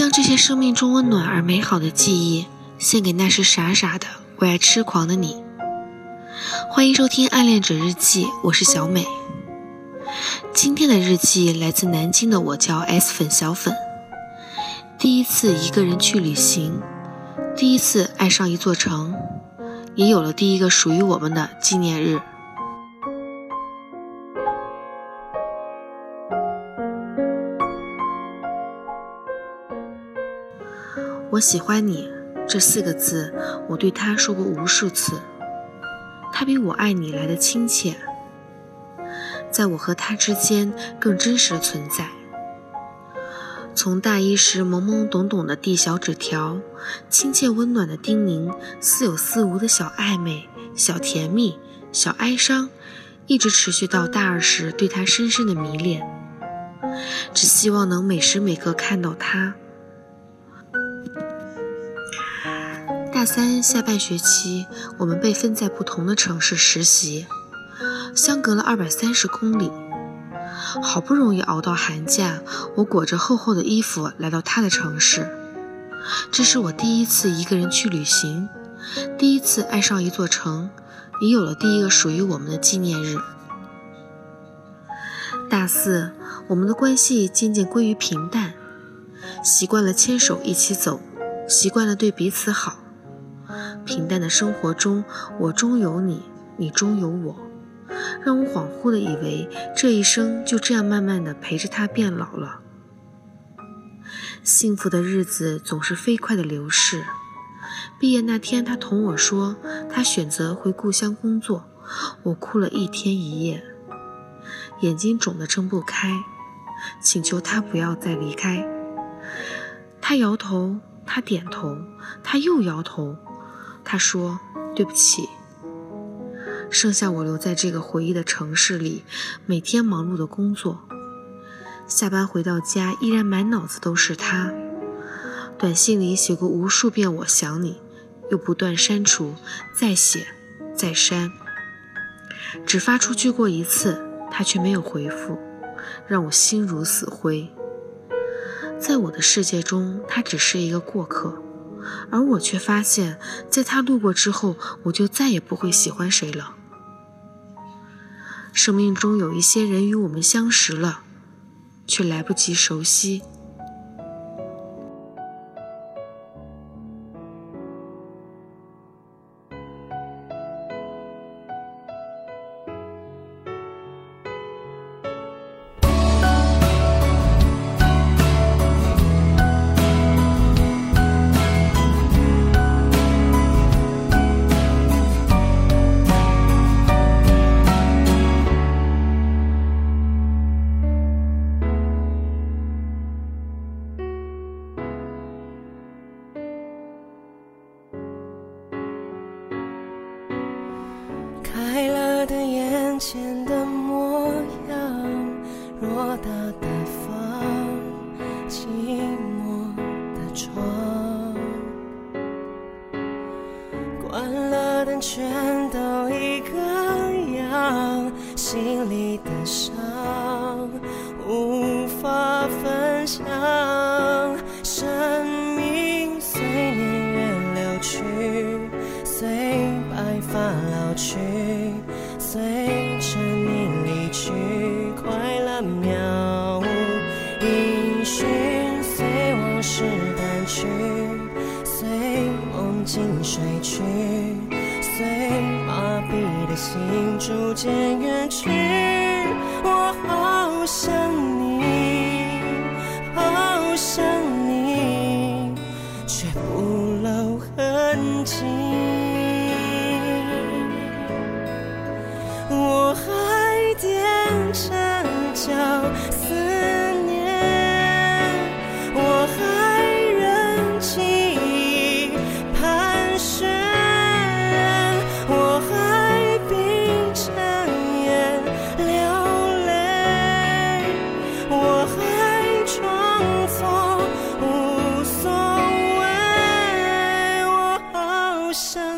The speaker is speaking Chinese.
将这些生命中温暖而美好的记忆献给那时傻傻的为爱痴狂的你。欢迎收听《暗恋者日记》，我是小美。今天的日记来自南京的我，叫 S 粉小粉。第一次一个人去旅行，第一次爱上一座城，也有了第一个属于我们的纪念日。我喜欢你这四个字，我对他说过无数次。他比我爱你来的亲切，在我和他之间更真实的存在。从大一时懵懵懂懂的递小纸条，亲切温暖的叮咛，似有似无的小暧昧、小甜蜜、小哀伤，一直持续到大二时对他深深的迷恋，只希望能每时每刻看到他。大三下半学期，我们被分在不同的城市实习，相隔了二百三十公里。好不容易熬到寒假，我裹着厚厚的衣服来到他的城市。这是我第一次一个人去旅行，第一次爱上一座城，也有了第一个属于我们的纪念日。大四，我们的关系渐渐归于平淡，习惯了牵手一起走，习惯了对彼此好。平淡的生活中，我中有你，你中有我，让我恍惚的以为这一生就这样慢慢的陪着他变老了。幸福的日子总是飞快的流逝。毕业那天，他同我说他选择回故乡工作，我哭了一天一夜，眼睛肿得睁不开，请求他不要再离开。他摇头，他点头，他又摇头。他说：“对不起。”剩下我留在这个回忆的城市里，每天忙碌的工作。下班回到家，依然满脑子都是他。短信里写过无数遍“我想你”，又不断删除，再写，再删。只发出去过一次，他却没有回复，让我心如死灰。在我的世界中，他只是一个过客。而我却发现，在他路过之后，我就再也不会喜欢谁了。生命中有一些人与我们相识了，却来不及熟悉。前的模样，偌大的房，寂寞的床，关了灯全都一个样，心里的伤无法分享，梦境睡去，随麻痹的心逐渐远去。我好想你，好想你，却不露痕迹。ocean.